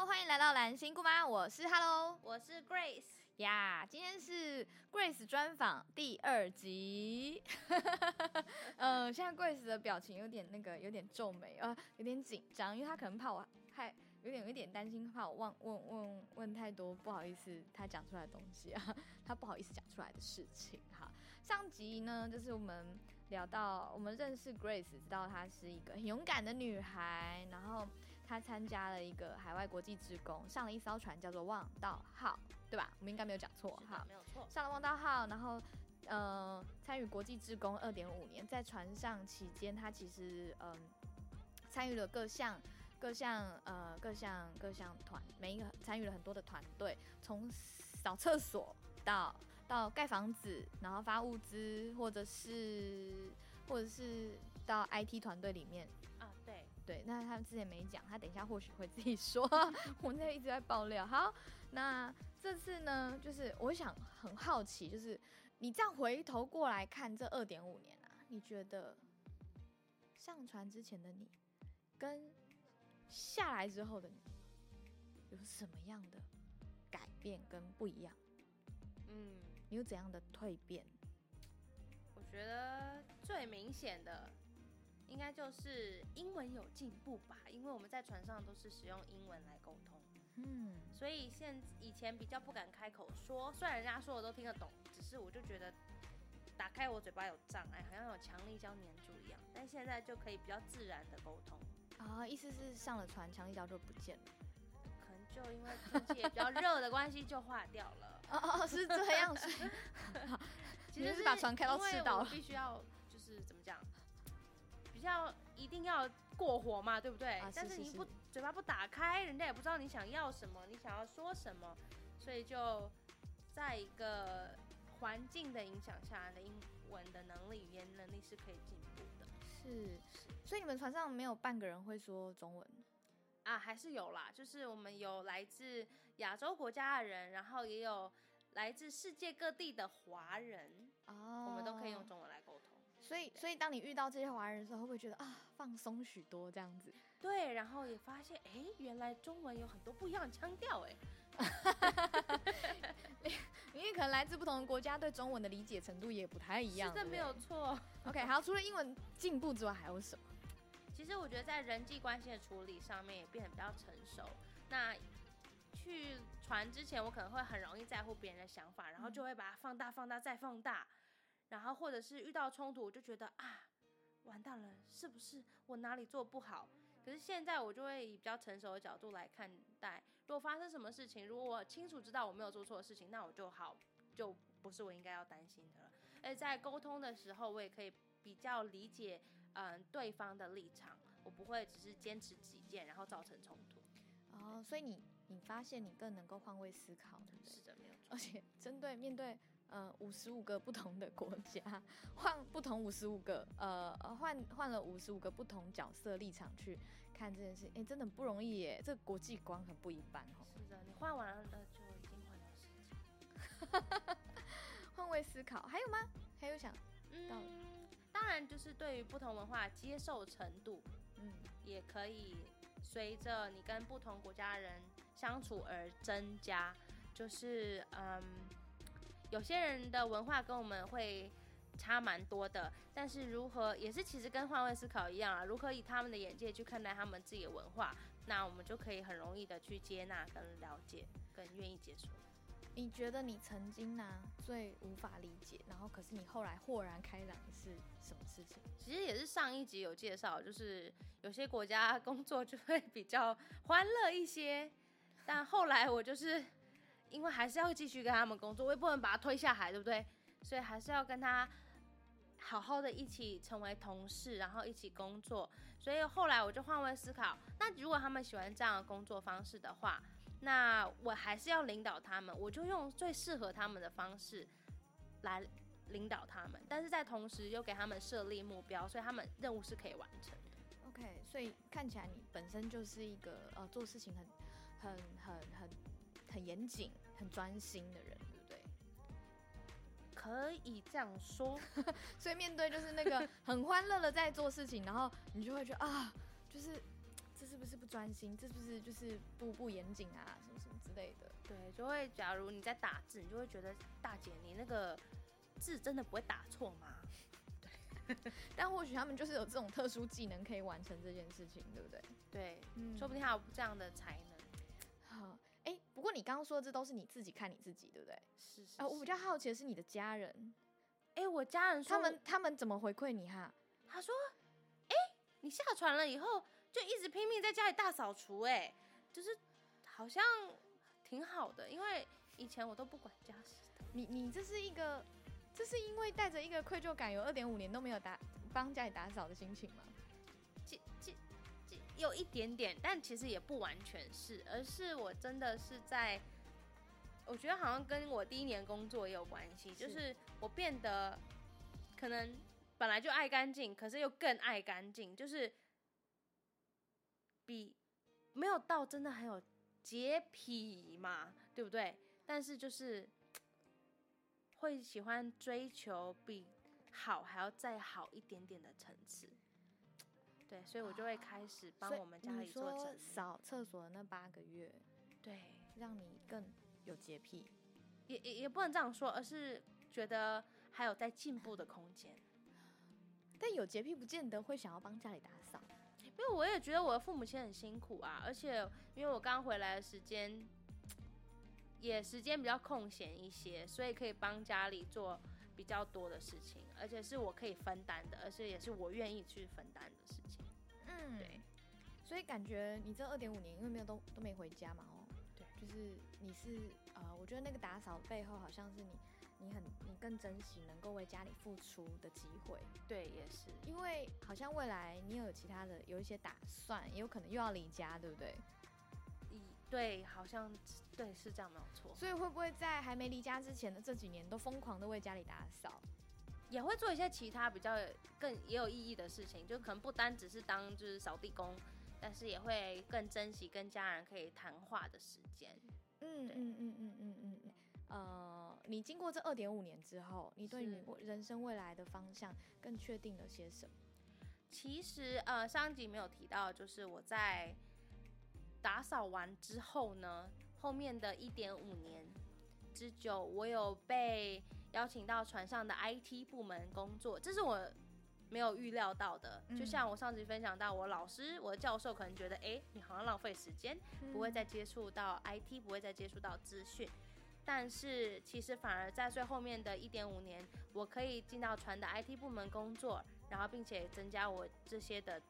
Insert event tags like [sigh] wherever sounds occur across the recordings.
Hello，欢迎来到蓝心姑妈，我是 Hello，我是 Grace 呀。今天是 Grace 专访第二集。[laughs] 呃，现在 Grace 的表情有点那个，有点皱眉，呃，有点紧张，因为他可能怕我害。有点有点担心，怕我问问问问太多，不好意思，他讲出来的东西啊，[laughs] 他不好意思讲出来的事情哈。上集呢，就是我们聊到我们认识 Grace，知道她是一个很勇敢的女孩，然后她参加了一个海外国际职工，上了一艘船叫做望道号，对吧？我们应该没有讲错哈，没有错。上了望道号，然后呃，参与国际职工二点五年，在船上期间，他其实嗯，参与了各项。各项呃各项各项团，每一个参与了很多的团队，从扫厕所到到盖房子，然后发物资，或者是或者是到 IT 团队里面啊，对对，那他们之前没讲，他等一下或许会自己说，我那一直在爆料。好，那这次呢，就是我想很好奇，就是你这样回头过来看这二点五年啊，你觉得上船之前的你跟下来之后的你有什么样的改变跟不一样？嗯，你有怎样的蜕变？我觉得最明显的应该就是英文有进步吧，因为我们在船上都是使用英文来沟通，嗯，所以现以前比较不敢开口说，虽然人家说我都听得懂，只是我就觉得打开我嘴巴有障碍，好像有强力胶粘住一样，但现在就可以比较自然的沟通。啊，意思是上了船，强力胶就不见了，可能就因为天气比较热的关系就化掉了。哦哦，是这样子。[laughs] 其实是把船开到赤道，必须要就是怎么讲，比较一定要过火嘛，对不对？但是你不嘴巴不打开，人家也不知道你想要什么，你想要说什么，所以就在一个环境的影响下，的英文的能力、语言能力是可以进步的。是，所以你们船上没有半个人会说中文啊？还是有啦，就是我们有来自亚洲国家的人，然后也有来自世界各地的华人哦，我们都可以用中文。所以，所以当你遇到这些华人的时候，会不会觉得啊，放松许多这样子？[laughs] 对，然后也发现，哎，原来中文有很多不一样的腔调，哎。[laughs] 因为可能来自不同的国家，对中文的理解程度也不太一样。是的，没有错。[laughs] OK，好，除了英文进步之外，还有什么？其实我觉得在人际关系的处理上面也变得比较成熟。那去传之前，我可能会很容易在乎别人的想法，然后就会把它放大、放大再放大。然后或者是遇到冲突，我就觉得啊，完蛋了，是不是我哪里做不好？可是现在我就会以比较成熟的角度来看待，如果发生什么事情，如果我清楚知道我没有做错的事情，那我就好，就不是我应该要担心的了。而在沟通的时候，我也可以比较理解，嗯，对方的立场，我不会只是坚持己见，然后造成冲突。哦，所以你你发现你更能够换位思考，对不对？是的，没有错。而且针对面对。呃，五十五个不同的国家，[laughs] 换不同五十五个，呃，换换了五十五个不同角色立场去看这件事，哎，真的不容易耶，这国际观很不一般哦。是的，你换完了就已经换了事情。换位思考还有吗？还有想，嗯，当然就是对于不同文化接受程度，嗯，也可以随着你跟不同国家人相处而增加，就是嗯。有些人的文化跟我们会差蛮多的，但是如何也是其实跟换位思考一样啊，如何以他们的眼界去看待他们自己的文化，那我们就可以很容易的去接纳、跟了解、跟愿意接受。你觉得你曾经呢最无法理解，然后可是你后来豁然开朗是什么事情？其实也是上一集有介绍，就是有些国家工作就会比较欢乐一些，但后来我就是。因为还是要继续跟他们工作，我也不能把他推下海，对不对？所以还是要跟他好好的一起成为同事，然后一起工作。所以后来我就换位思考，那如果他们喜欢这样的工作方式的话，那我还是要领导他们，我就用最适合他们的方式来领导他们，但是在同时又给他们设立目标，所以他们任务是可以完成的。OK，所以看起来你本身就是一个呃做事情很很很很。很严谨、很专心的人，对不对？可以这样说。[laughs] 所以面对就是那个 [laughs] 很欢乐的在做事情，然后你就会觉得啊，就是这是不是不专心？这是不是就是不不严谨啊？什么什么之类的？对，就会假如你在打字，你就会觉得大姐你那个字真的不会打错吗？[laughs] 但或许他们就是有这种特殊技能可以完成这件事情，对不对？对，嗯说不定还有这样的才能。不过你刚刚说的这都是你自己看你自己，对不对？是是啊、我比较好奇的是你的家人，哎、我家人说他们他们怎么回馈你哈？他说，哎、你下船了以后就一直拼命在家里大扫除，哎，就是好像挺好的，因为以前我都不管家事的。你你这是一个，这是因为带着一个愧疚感，有二点五年都没有打帮家里打扫的心情吗？有一点点，但其实也不完全是，而是我真的是在，我觉得好像跟我第一年工作也有关系，就是我变得可能本来就爱干净，可是又更爱干净，就是比没有到真的很有洁癖嘛，对不对？但是就是会喜欢追求比好还要再好一点点的层次。对，所以我就会开始帮我们家里做说整理。扫厕所的那八个月，对，让你更有洁癖。也也也不能这样说，而是觉得还有在进步的空间。但有洁癖不见得会想要帮家里打扫。因为我也觉得我的父母亲很辛苦啊，而且因为我刚回来的时间也时间比较空闲一些，所以可以帮家里做比较多的事情，而且是我可以分担的，而且也是我愿意去分担的。嗯对。所以感觉你这二点五年，因为没有都都没回家嘛，哦，对，就是你是呃，我觉得那个打扫背后好像是你，你很你更珍惜能够为家里付出的机会，对，也是。因为好像未来你有其他的有一些打算，也有可能又要离家，对不对？以对，好像对是这样，没有错。所以会不会在还没离家之前的这几年都疯狂的为家里打扫？也会做一些其他比较更也有意义的事情，就可能不单只是当就是扫地工，但是也会更珍惜跟家人可以谈话的时间。嗯嗯嗯嗯嗯嗯嗯。呃，你经过这二点五年之后，你对你人生未来的方向更确定了些什么？其实呃，上一集没有提到，就是我在打扫完之后呢，后面的一点五年之久，我有被邀请到船上的 IT 部门工作，这是我没有预料到的。就嗯像我上集分享到，我老师、我的教授可能觉得，哎、你好像浪费时间，不会再接触到 IT，不会再接触到资讯。但是其实反而在最后面的一点五年，我可以进到船的 IT 部门工作，然后并且增加我这些的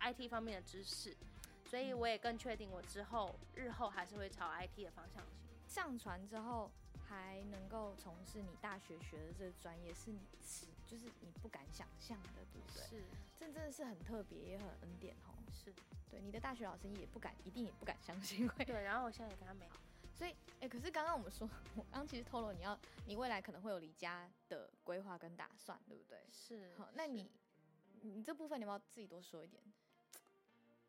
IT 方面的知识，所以我也更确定我之后日后还是会朝 IT 的方向行。上船之后还能够从事你大学学的这个专业，是你是就是你不敢想象的，对不对？是这真的是很特别，也很恩典哦。是，对，你的大学老师也不敢，一定也不敢相信会。对。然后我现在也跟他没好，所以，哎、可是刚刚我们说，我刚刚其实透露你要，你未来可能会有离家的规划跟打算，对不对？是好，那你你这部分你要不要自己多说一点？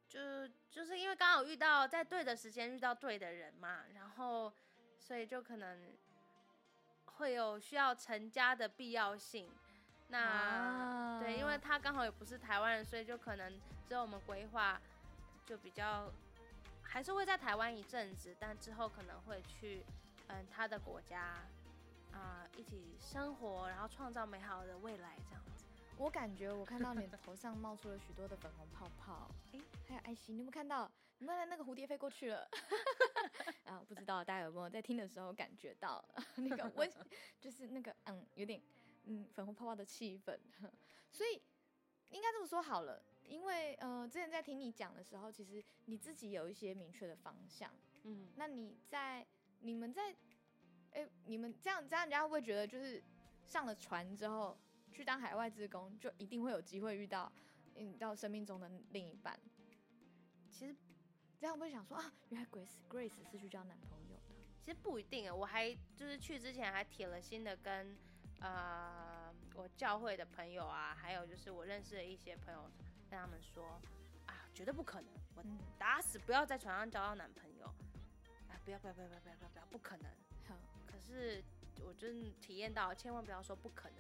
就就是因为刚好遇到在对的时间遇到对的人嘛，然后所以就可能会有需要成家的必要性。那、啊对，因为他刚好也不是台湾人，所以就可能之后我们规划就比较还是会在台湾一阵子，但之后可能会去嗯他的国家啊、一起生活，然后创造美好的未来这样子。我感觉我看到你的头上冒出了许多的粉红泡泡，[laughs] 诶还有爱心，你有没有看到？你们那个蝴蝶飞过去了，[laughs] 啊，不知道大家有没有在听的时候感觉到 [laughs] 那个温，[laughs] 就是那个嗯，有点嗯粉红泡泡的气氛，[laughs] 所以应该这么说好了，因为呃，之前在听你讲的时候，其实你自己有一些明确的方向，嗯，那你在你们在，哎、你们这样这样，人家会不会觉得就是上了船之后去当海外职工，就一定会有机会遇到嗯到生命中的另一半？其实这样会不会想说啊，原来 Grace Grace 是去交男朋友的？其实不一定啊，我还就是去之前还铁了心的跟呃我教会的朋友啊，还有就是我认识的一些朋友，跟他们说啊，绝对不可能，我嗯，打死不要在床上交到男朋友，啊，不要不要不要不要不要不要不要，不可能。好，可是我真体验到，千万不要说不可能，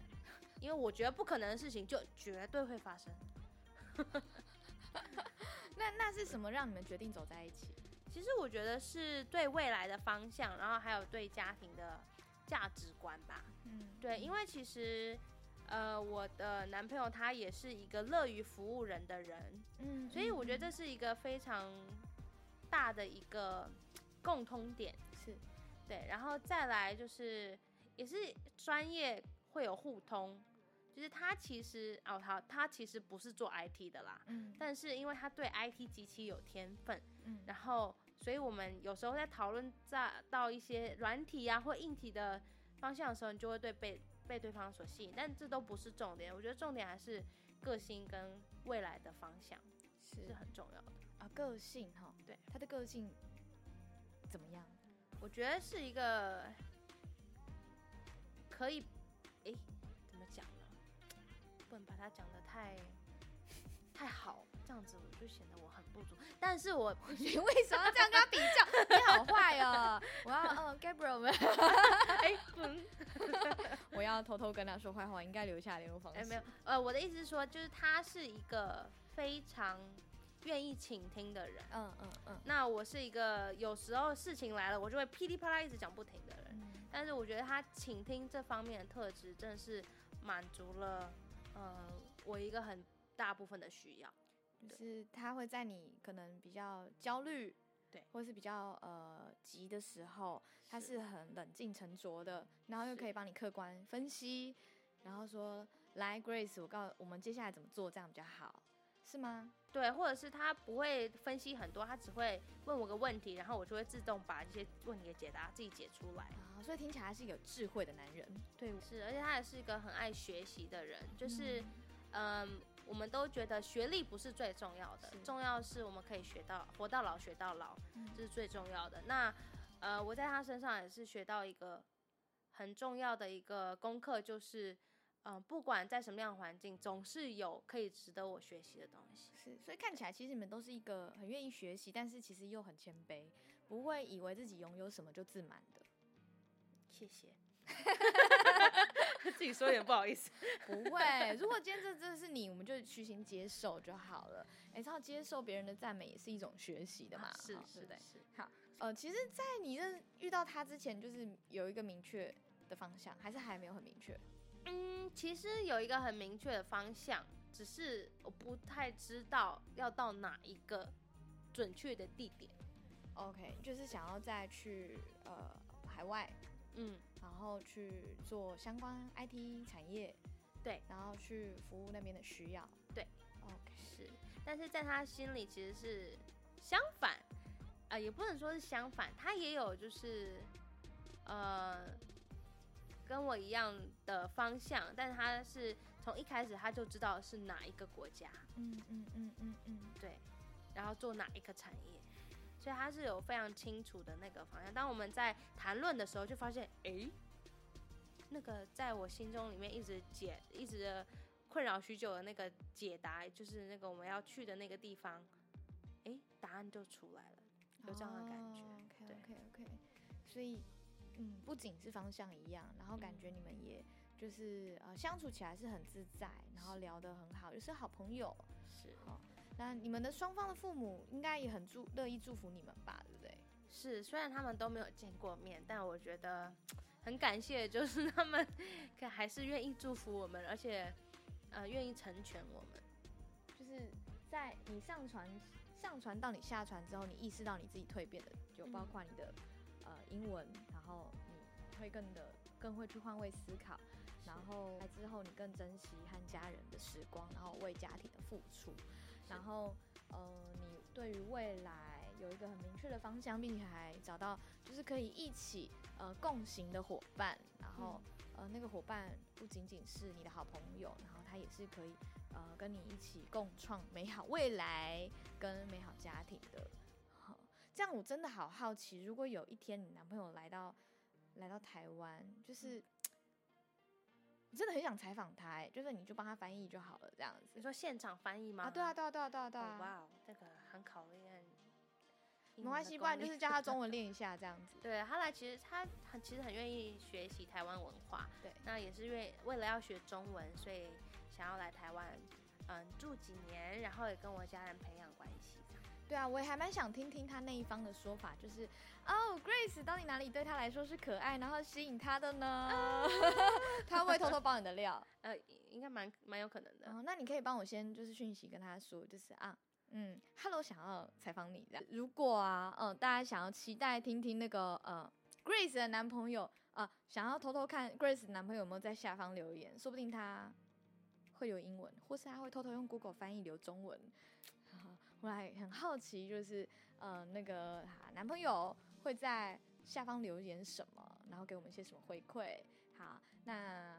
因为我觉得不可能的事情就绝对会发生。那那是什么让你们决定走在一起？其实我觉得是对未来的方向，然后还有对家庭的价值观吧。嗯，对，因为其实，呃，我的男朋友他也是一个乐于服务人的人，嗯所以我觉得这是一个非常大的一个共通点。是对，然后再来就是也是专业会有互通，就是他其实哦，他他其实不是做 IT 的啦，嗯但是因为他对 IT 极其有天分，嗯然后所以我们有时候在讨论在到一些软体啊或硬体的方向的时候，你就会对被被对方所吸引，但这都不是重点，我觉得重点还是个性跟未来的方向是是很重要的。啊，个性哈，对他的个性怎么样？我觉得是一个可以，诶？不能把它讲的太 [laughs] 太好，这样子我就显得我很不足。但是我你 [laughs] 为什么要这样跟他比较？你好坏哦！我要嗯，Gabriel 们，[laughs] 哎，嗯，我要偷偷跟他说坏话，应该留下联络方式。哎，没有，呃，我的意思是说，就是他是一个非常愿意倾听的人。嗯嗯嗯那我是一个有时候事情来了，我就会噼里啪啦一直讲不停的人。嗯，但是我觉得他倾听这方面的特质，真的是满足了呃我一个很大部分的需要。就是他会在你可能比较焦虑，对，或是比较呃急的时候，他是是很冷静沉着的，然后又可以帮你客观分析，然后说来 Grace，我告诉我们接下来怎么做，这样比较好，是吗？对，或者是他不会分析很多，他只会问我个问题，然后我就会自动把这些问题给解答自己解出来。啊，所以听起来他是一个有智慧的男人，对，是，而且他也是一个很爱学习的人，就是嗯嗯。我们都觉得学历不是最重要的，重要是我们可以学到活到老学到老，嗯这是最重要的。那呃，我在他身上也是学到一个很重要的一个功课，就是嗯、呃不管在什么样的环境，总是有可以值得我学习的东西。是，所以看起来其实你们都是一个很愿意学习，但是其实又很谦卑，不会以为自己拥有什么就自满的。谢谢，[laughs] 自己说有点不好意思。[laughs] 不会，如果今天这真的是你，我们就虚心接受就好了。哎，知道接受别人的赞美也是一种学习的嘛，啊是？是好，呃，其实，在你认遇到他之前，就是有一个明确的方向，还是还没有很明确。嗯，其实有一个很明确的方向，只是我不太知道要到哪一个准确的地点。OK，就是想要再去呃海外，嗯，然后去做相关 IT 产业，对，然后去服务那边的需要。对，OK，是，但是在他心里其实是相反，啊、也不能说是相反，他也有就是呃跟我一样的方向，但是他是从一开始他就知道是哪一个国家，嗯嗯嗯嗯嗯，对，然后做哪一个产业，所以他是有非常清楚的那个方向。当我们在谈论的时候，就发现，诶，那个在我心中里面一直解、一直困扰许久的那个解答，就是那个我们要去的那个地方，诶，答案就出来了，有这样的感觉。OK 对 OK OK，所以嗯，不仅是方向一样，然后感觉你们也就是呃相处起来是很自在，然后聊得很好，就是好朋友。是哦那你们的双方的父母应该也很祝乐意祝福你们吧，对不对？是，虽然他们都没有见过面，但我觉得很感谢，就是他们可还是愿意祝福我们，而且呃愿意成全我们。就是在你上传上传到你下传之后，你意识到你自己蜕变的，就包嗯括你的、呃英文，然后你会更的更会去换位思考，然后来之后你更珍惜和家人的时光，然后为家庭的付出，然后呃你对于未来有一个很明确的方向，并且还找到就是可以一起呃共行的伙伴，然后、呃那个伙伴不仅仅是你的好朋友，然后他也是可以呃跟你一起共创美好未来跟美好家庭的。好这样我真的好好奇，如果有一天你男朋友来到来到台湾，就是。[tsk] 我真的很想采访他、哎，就是你就帮他翻译就好了，这样子你。说现场翻译吗？啊，对啊，对啊，对啊，对啊，对啊。哦哇哦，这个很考验。没关系，不然就是叫他中文 [laughs] 练一下这样子。对他来，其实他很其实很愿意学习台湾文化，对那也是为为了要学中文，所以想要来台湾，嗯，住几年，然后也跟我家人培养关系。对啊，我也还蛮想听听他那一方的说法，就是哦，Grace 到底哪里对他来说是可爱，然后吸引他的呢？[laughs] 他会不会偷偷爆你的料？[laughs] 呃，应该蛮蛮有可能的。哦，那你可以帮我先就是讯息跟他说，就是啊，嗯，Hello，想要采访你这样。[laughs] 如果啊，嗯，大家想要期待听听那个呃 Grace 的男朋友啊、想要偷偷看 Grace 的男朋友有没有在下方留言，说不定他会有英文，或是他会偷偷用 Google 翻译留中文。我还很好奇，就是呃那个男朋友会在下方留言什么，然后给我们一些什么回馈。好，那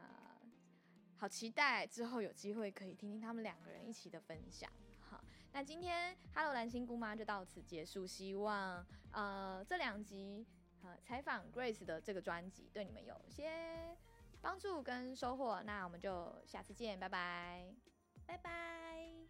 好期待之后有机会可以听听他们两个人一起的分享。好，那今天 Hello 蓝心姑妈就到此结束，希望呃这两集呃采访 Grace 的这个专辑对你们有些帮助跟收获。那我们就下次见，拜拜拜拜。